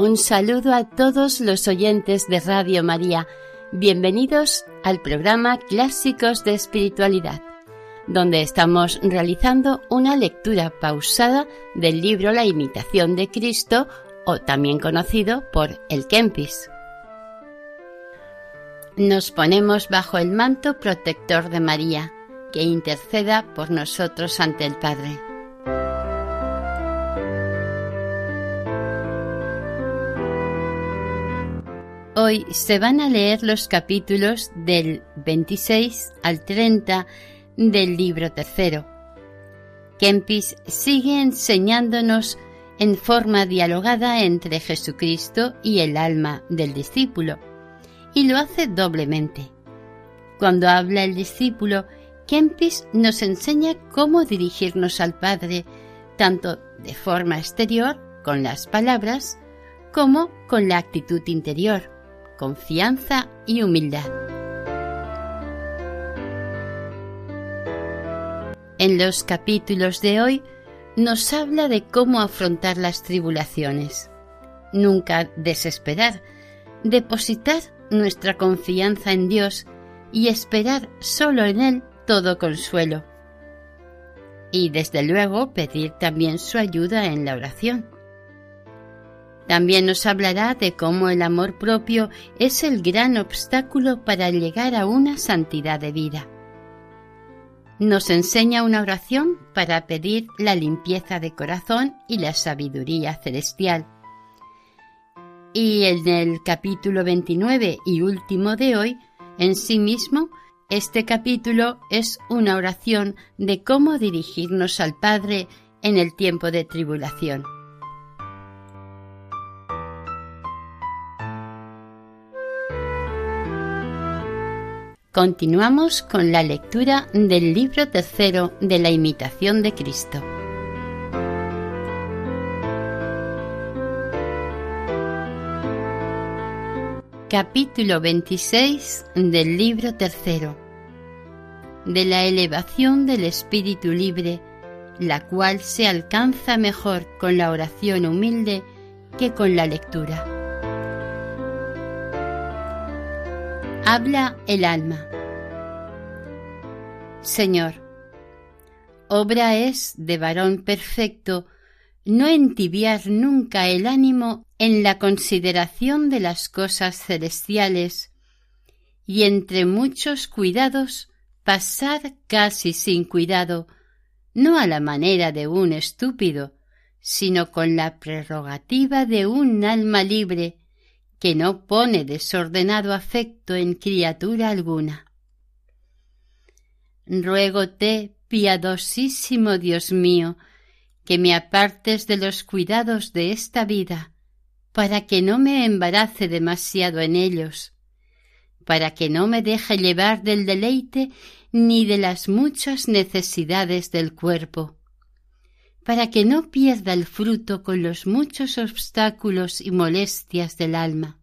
Un saludo a todos los oyentes de Radio María. Bienvenidos al programa Clásicos de Espiritualidad, donde estamos realizando una lectura pausada del libro La imitación de Cristo, o también conocido por el Kempis. Nos ponemos bajo el manto protector de María, que interceda por nosotros ante el Padre. Hoy se van a leer los capítulos del 26 al 30 del libro tercero. Kempis sigue enseñándonos en forma dialogada entre Jesucristo y el alma del discípulo, y lo hace doblemente. Cuando habla el discípulo, Kempis nos enseña cómo dirigirnos al Padre, tanto de forma exterior, con las palabras, como con la actitud interior confianza y humildad. En los capítulos de hoy nos habla de cómo afrontar las tribulaciones. Nunca desesperar, depositar nuestra confianza en Dios y esperar solo en Él todo consuelo. Y desde luego pedir también su ayuda en la oración. También nos hablará de cómo el amor propio es el gran obstáculo para llegar a una santidad de vida. Nos enseña una oración para pedir la limpieza de corazón y la sabiduría celestial. Y en el capítulo 29 y último de hoy, en sí mismo, este capítulo es una oración de cómo dirigirnos al Padre en el tiempo de tribulación. Continuamos con la lectura del libro tercero de la imitación de Cristo. Capítulo 26 del libro tercero de la elevación del espíritu libre, la cual se alcanza mejor con la oración humilde que con la lectura. Habla el alma. Señor, obra es de varón perfecto no entibiar nunca el ánimo en la consideración de las cosas celestiales y entre muchos cuidados pasar casi sin cuidado, no a la manera de un estúpido, sino con la prerrogativa de un alma libre que no pone desordenado afecto en criatura alguna. Ruégote, piadosísimo Dios mío, que me apartes de los cuidados de esta vida, para que no me embarace demasiado en ellos, para que no me deje llevar del deleite ni de las muchas necesidades del cuerpo, para que no pierda el fruto con los muchos obstáculos y molestias del alma.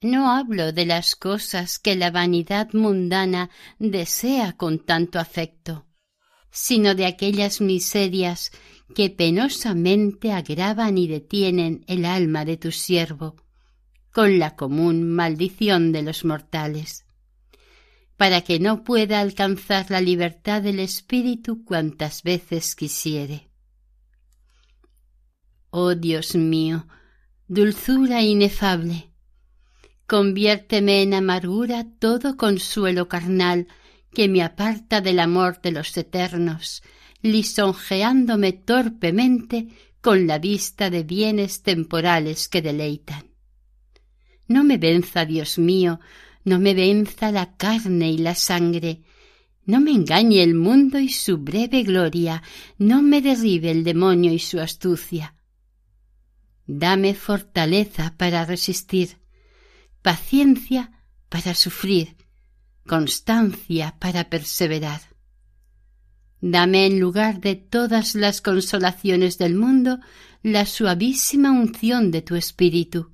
No hablo de las cosas que la vanidad mundana desea con tanto afecto, sino de aquellas miserias que penosamente agravan y detienen el alma de tu siervo, con la común maldición de los mortales para que no pueda alcanzar la libertad del espíritu cuantas veces quisiere. Oh Dios mío, dulzura inefable, conviérteme en amargura todo consuelo carnal que me aparta del amor de los eternos, lisonjeándome torpemente con la vista de bienes temporales que deleitan. No me venza, Dios mío, no me venza la carne y la sangre, No me engañe el mundo y su breve gloria, no me derribe el demonio y su astucia. Dame fortaleza para resistir, paciencia para sufrir, constancia para perseverar. Dame en lugar de todas las consolaciones del mundo la suavísima unción de tu espíritu,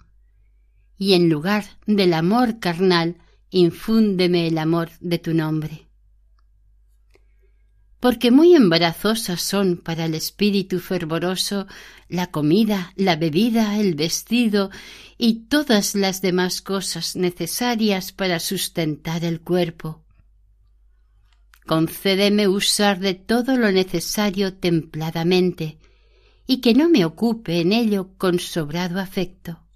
y en lugar del amor carnal infúndeme el amor de tu nombre. Porque muy embarazosas son para el espíritu fervoroso la comida, la bebida, el vestido y todas las demás cosas necesarias para sustentar el cuerpo. Concédeme usar de todo lo necesario templadamente, y que no me ocupe en ello con sobrado afecto.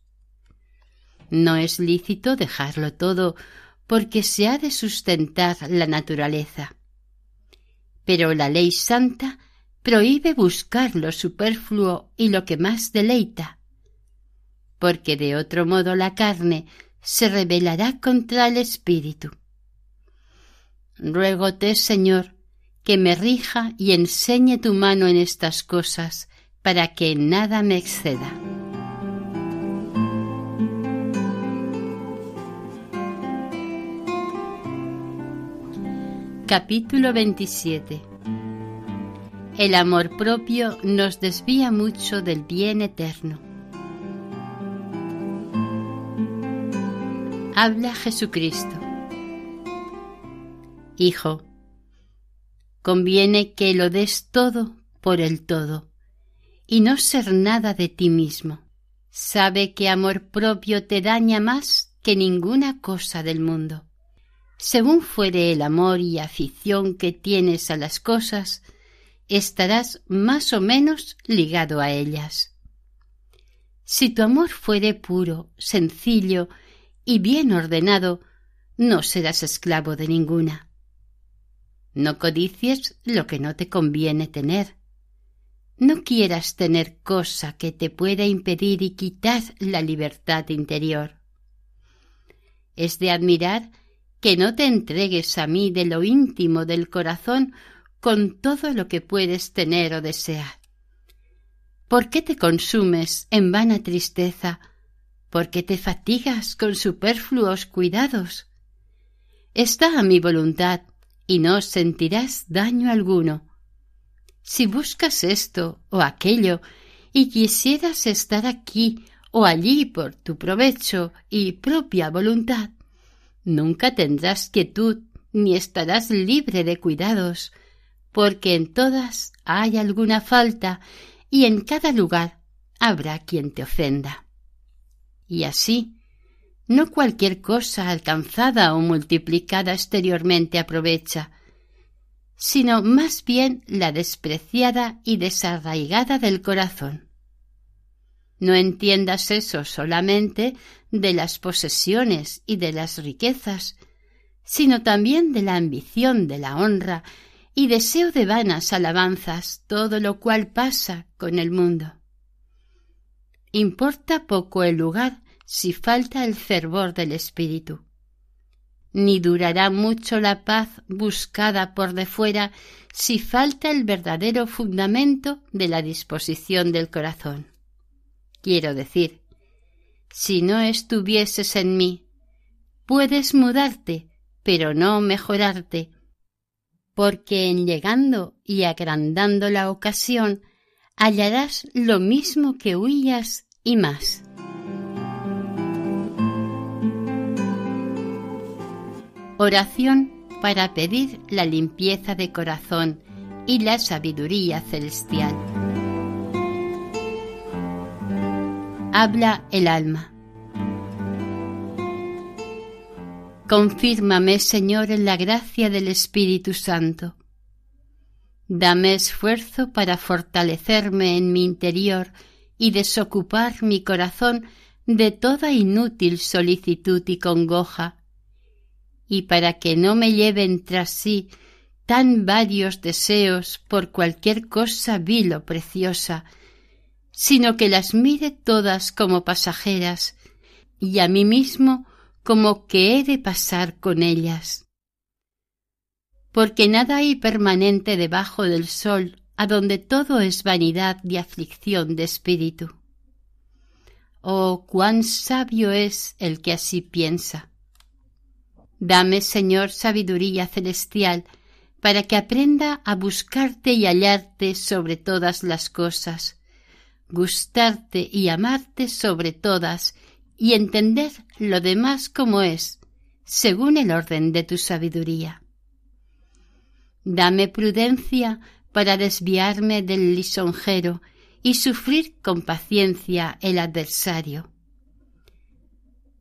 No es lícito dejarlo todo porque se ha de sustentar la naturaleza. Pero la ley santa prohíbe buscar lo superfluo y lo que más deleita, porque de otro modo la carne se rebelará contra el espíritu. Ruégote, Señor, que me rija y enseñe tu mano en estas cosas, para que nada me exceda. Capítulo 27 El amor propio nos desvía mucho del bien eterno. Habla Jesucristo. Hijo, conviene que lo des todo por el todo y no ser nada de ti mismo. Sabe que amor propio te daña más que ninguna cosa del mundo según fuere el amor y afición que tienes a las cosas, estarás más o menos ligado a ellas. Si tu amor fuere puro, sencillo y bien ordenado, no serás esclavo de ninguna. No codicies lo que no te conviene tener. No quieras tener cosa que te pueda impedir y quitar la libertad interior. Es de admirar que no te entregues a mí de lo íntimo del corazón con todo lo que puedes tener o desear. ¿Por qué te consumes en vana tristeza? ¿Por qué te fatigas con superfluos cuidados? Está a mi voluntad y no sentirás daño alguno. Si buscas esto o aquello y quisieras estar aquí o allí por tu provecho y propia voluntad, Nunca tendrás quietud ni estarás libre de cuidados, porque en todas hay alguna falta y en cada lugar habrá quien te ofenda. Y así, no cualquier cosa alcanzada o multiplicada exteriormente aprovecha, sino más bien la despreciada y desarraigada del corazón. No entiendas eso solamente de las posesiones y de las riquezas, sino también de la ambición de la honra y deseo de vanas alabanzas, todo lo cual pasa con el mundo. Importa poco el lugar si falta el fervor del espíritu. Ni durará mucho la paz buscada por de fuera si falta el verdadero fundamento de la disposición del corazón. Quiero decir, si no estuvieses en mí. Puedes mudarte, pero no mejorarte, porque en llegando y agrandando la ocasión hallarás lo mismo que huías y más. Oración para pedir la limpieza de corazón y la sabiduría celestial. Habla el alma. Confírmame, Señor, en la gracia del Espíritu Santo. Dame esfuerzo para fortalecerme en mi interior y desocupar mi corazón de toda inútil solicitud y congoja, y para que no me lleven tras sí tan varios deseos por cualquier cosa vil o preciosa, sino que las mire todas como pasajeras y a mí mismo como que he de pasar con ellas. porque nada hay permanente debajo del sol, a donde todo es vanidad y aflicción de espíritu. Oh, cuán sabio es el que así piensa. Dame, Señor, sabiduría celestial, para que aprenda a buscarte y hallarte sobre todas las cosas, gustarte y amarte sobre todas, y entender lo demás como es, según el orden de tu sabiduría. Dame prudencia para desviarme del lisonjero y sufrir con paciencia el adversario.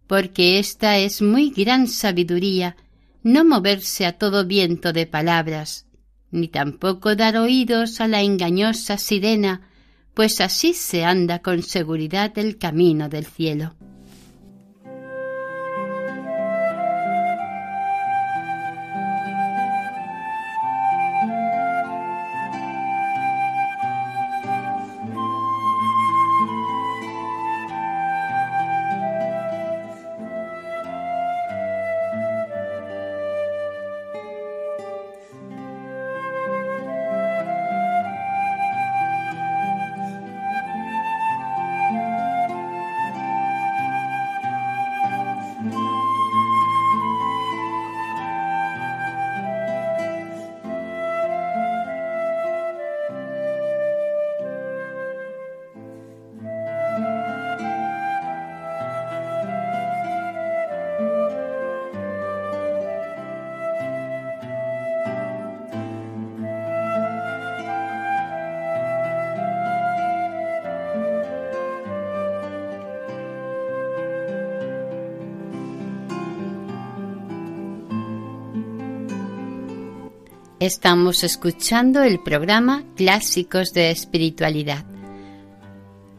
Porque esta es muy gran sabiduría no moverse a todo viento de palabras, ni tampoco dar oídos a la engañosa sirena, pues así se anda con seguridad el camino del cielo. Estamos escuchando el programa Clásicos de Espiritualidad.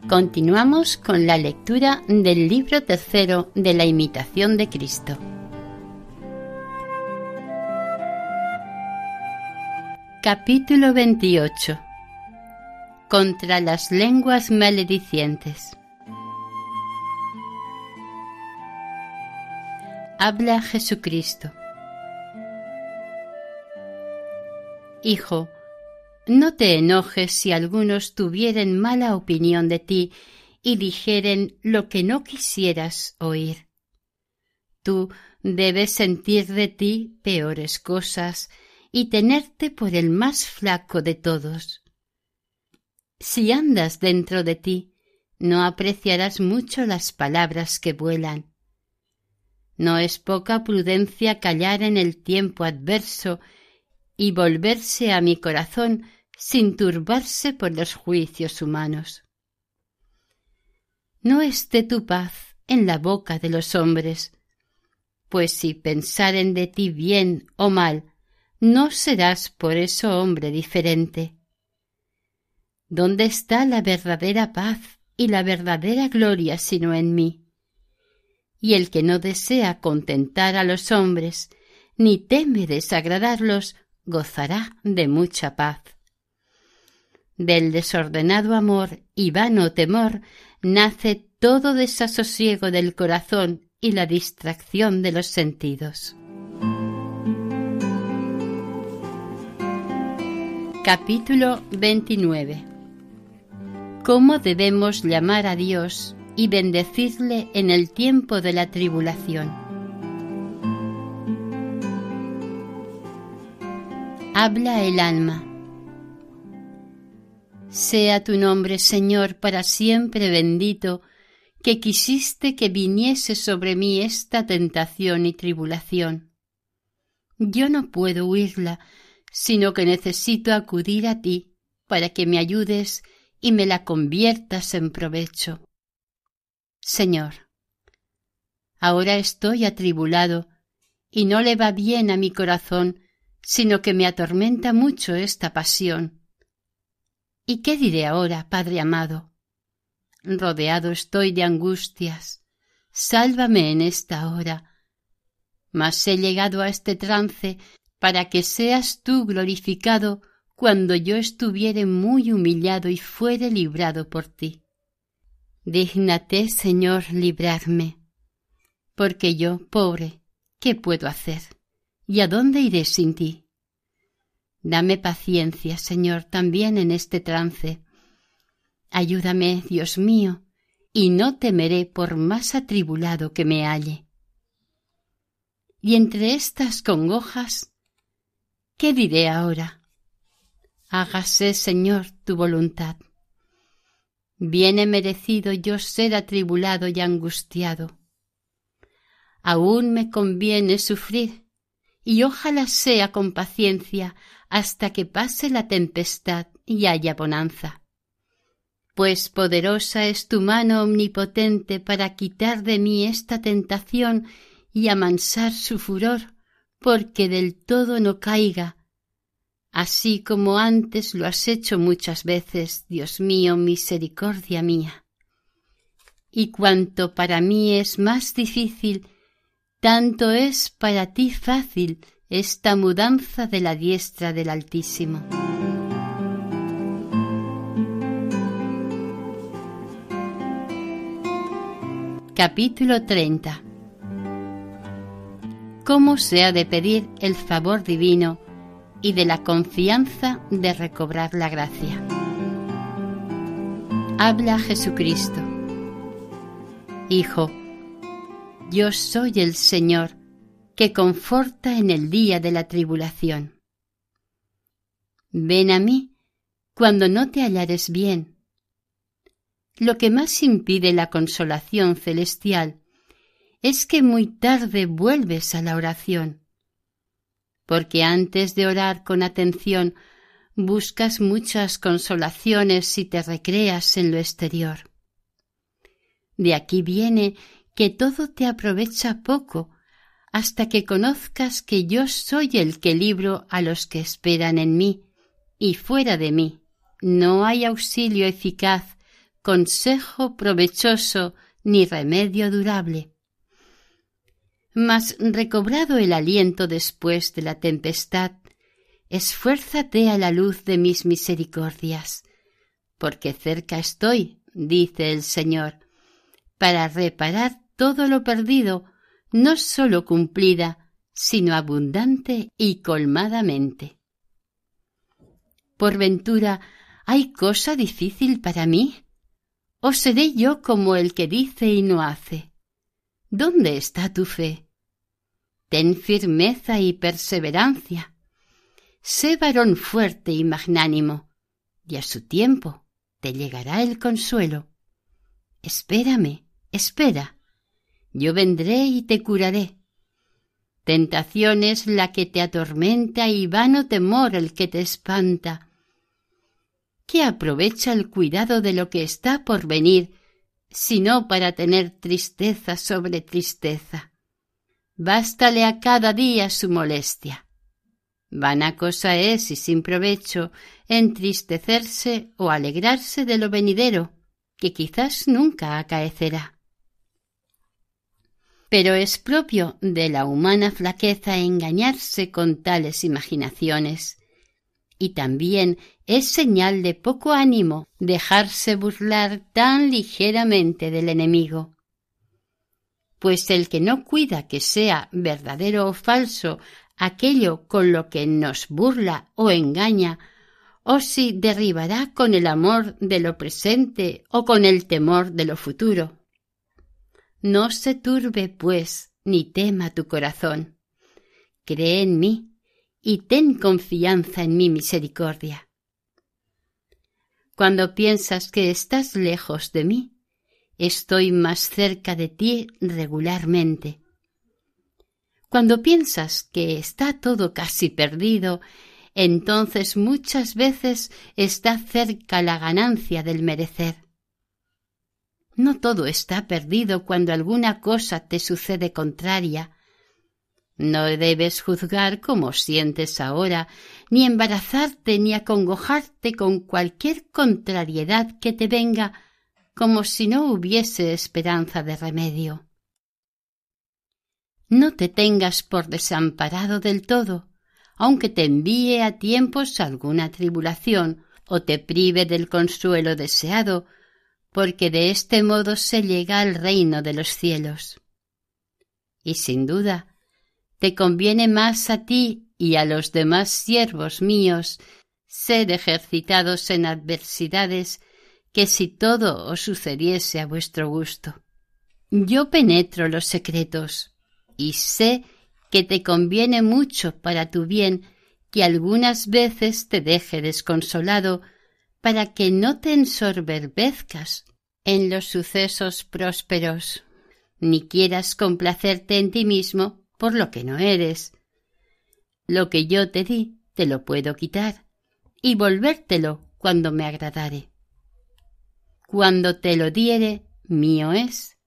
Continuamos con la lectura del libro tercero de la imitación de Cristo. Capítulo 28 Contra las lenguas maledicientes. Habla Jesucristo. Hijo, no te enojes si algunos tuvieren mala opinión de ti y dijeren lo que no quisieras oír. Tú debes sentir de ti peores cosas y tenerte por el más flaco de todos. Si andas dentro de ti, no apreciarás mucho las palabras que vuelan. No es poca prudencia callar en el tiempo adverso y volverse a mi corazón sin turbarse por los juicios humanos. No esté tu paz en la boca de los hombres, pues si pensaren de ti bien o mal, no serás por eso hombre diferente. ¿Dónde está la verdadera paz y la verdadera gloria sino en mí? Y el que no desea contentar a los hombres, ni teme desagradarlos, gozará de mucha paz. Del desordenado amor y vano temor nace todo desasosiego del corazón y la distracción de los sentidos. Capítulo 29 ¿Cómo debemos llamar a Dios y bendecirle en el tiempo de la tribulación? Habla el alma. Sea tu nombre, Señor, para siempre bendito, que quisiste que viniese sobre mí esta tentación y tribulación. Yo no puedo huirla, sino que necesito acudir a ti para que me ayudes y me la conviertas en provecho. Señor, ahora estoy atribulado y no le va bien a mi corazón sino que me atormenta mucho esta pasión. ¿Y qué diré ahora, Padre amado? Rodeado estoy de angustias. Sálvame en esta hora. Mas he llegado a este trance para que seas tú glorificado cuando yo estuviere muy humillado y fuere librado por ti. Dígnate, Señor, librarme, porque yo, pobre, ¿qué puedo hacer? ¿Y a dónde iré sin ti? Dame paciencia, Señor, también en este trance. Ayúdame, Dios mío, y no temeré por más atribulado que me halle. Y entre estas congojas, ¿qué diré ahora? Hágase, Señor, tu voluntad. Viene merecido yo ser atribulado y angustiado. Aún me conviene sufrir, y ojalá sea con paciencia hasta que pase la tempestad y haya bonanza. Pues poderosa es tu mano omnipotente para quitar de mí esta tentación y amansar su furor, porque del todo no caiga, así como antes lo has hecho muchas veces, Dios mío, misericordia mía. Y cuanto para mí es más difícil, tanto es para ti fácil esta mudanza de la diestra del Altísimo. Capítulo 30 ¿Cómo se ha de pedir el favor divino y de la confianza de recobrar la gracia? Habla Jesucristo. Hijo, yo soy el Señor que conforta en el día de la tribulación. Ven a mí cuando no te hallares bien. Lo que más impide la consolación celestial es que muy tarde vuelves a la oración, porque antes de orar con atención buscas muchas consolaciones y te recreas en lo exterior. De aquí viene que todo te aprovecha poco hasta que conozcas que yo soy el que libro a los que esperan en mí, y fuera de mí no hay auxilio eficaz, consejo provechoso ni remedio durable. Mas recobrado el aliento después de la tempestad, esfuérzate a la luz de mis misericordias, porque cerca estoy, dice el Señor, para reparar todo lo perdido no sólo cumplida, sino abundante y colmadamente. Por ventura, ¿hay cosa difícil para mí? ¿O seré yo como el que dice y no hace? ¿Dónde está tu fe? Ten firmeza y perseverancia. Sé varón fuerte y magnánimo, y a su tiempo te llegará el consuelo. Espérame, espera yo vendré y te curaré. Tentación es la que te atormenta y vano temor el que te espanta. ¿Qué aprovecha el cuidado de lo que está por venir, sino para tener tristeza sobre tristeza? Bástale a cada día su molestia. Vana cosa es y sin provecho entristecerse o alegrarse de lo venidero, que quizás nunca acaecerá pero es propio de la humana flaqueza engañarse con tales imaginaciones. Y también es señal de poco ánimo dejarse burlar tan ligeramente del enemigo. Pues el que no cuida que sea verdadero o falso aquello con lo que nos burla o engaña, o si derribará con el amor de lo presente o con el temor de lo futuro. No se turbe, pues, ni tema tu corazón. Cree en mí y ten confianza en mi misericordia. Cuando piensas que estás lejos de mí, estoy más cerca de ti regularmente. Cuando piensas que está todo casi perdido, entonces muchas veces está cerca la ganancia del merecer. No todo está perdido cuando alguna cosa te sucede contraria. No debes juzgar como sientes ahora, ni embarazarte ni acongojarte con cualquier contrariedad que te venga, como si no hubiese esperanza de remedio. No te tengas por desamparado del todo, aunque te envíe a tiempos alguna tribulación o te prive del consuelo deseado, porque de este modo se llega al reino de los cielos. Y sin duda, te conviene más a ti y a los demás siervos míos, sed ejercitados en adversidades, que si todo os sucediese a vuestro gusto. Yo penetro los secretos, y sé que te conviene mucho para tu bien que algunas veces te deje desconsolado, para que no te ensoberbezcas en los sucesos prósperos, ni quieras complacerte en ti mismo por lo que no eres. Lo que yo te di, te lo puedo quitar, y volvértelo cuando me agradare. Cuando te lo diere, mío es.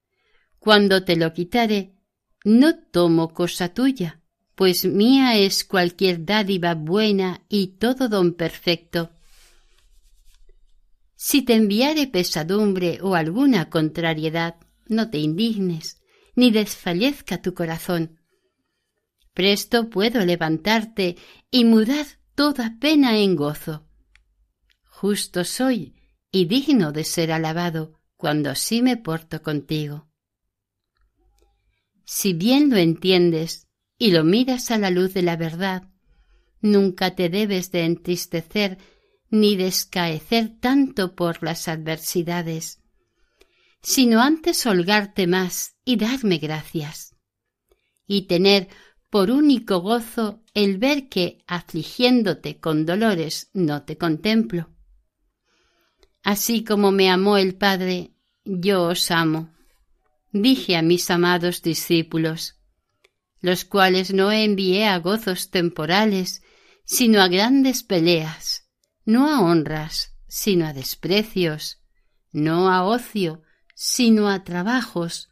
Cuando te lo quitare, no tomo cosa tuya, pues mía es cualquier dádiva buena y todo don perfecto. Si te enviare pesadumbre o alguna contrariedad, no te indignes, ni desfallezca tu corazón. Presto puedo levantarte y mudar toda pena en gozo. Justo soy y digno de ser alabado cuando así me porto contigo. Si bien lo entiendes y lo miras a la luz de la verdad, nunca te debes de entristecer ni descaecer tanto por las adversidades, sino antes holgarte más y darme gracias, y tener por único gozo el ver que, afligiéndote con dolores, no te contemplo. Así como me amó el Padre, yo os amo dije a mis amados discípulos, los cuales no envié a gozos temporales, sino a grandes peleas, no a honras, sino a desprecios, no a ocio, sino a trabajos,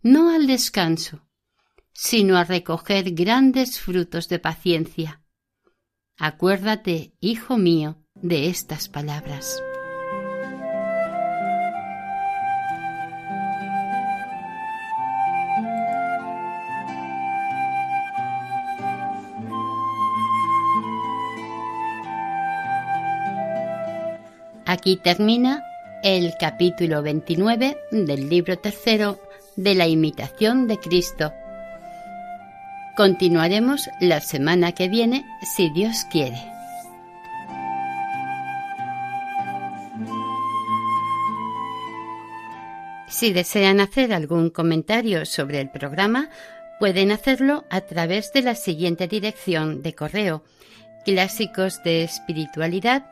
no al descanso, sino a recoger grandes frutos de paciencia. Acuérdate, hijo mío, de estas palabras. Aquí termina el capítulo 29 del libro tercero de la imitación de Cristo. Continuaremos la semana que viene, si Dios quiere. Si desean hacer algún comentario sobre el programa, pueden hacerlo a través de la siguiente dirección de correo clásicos de espiritualidad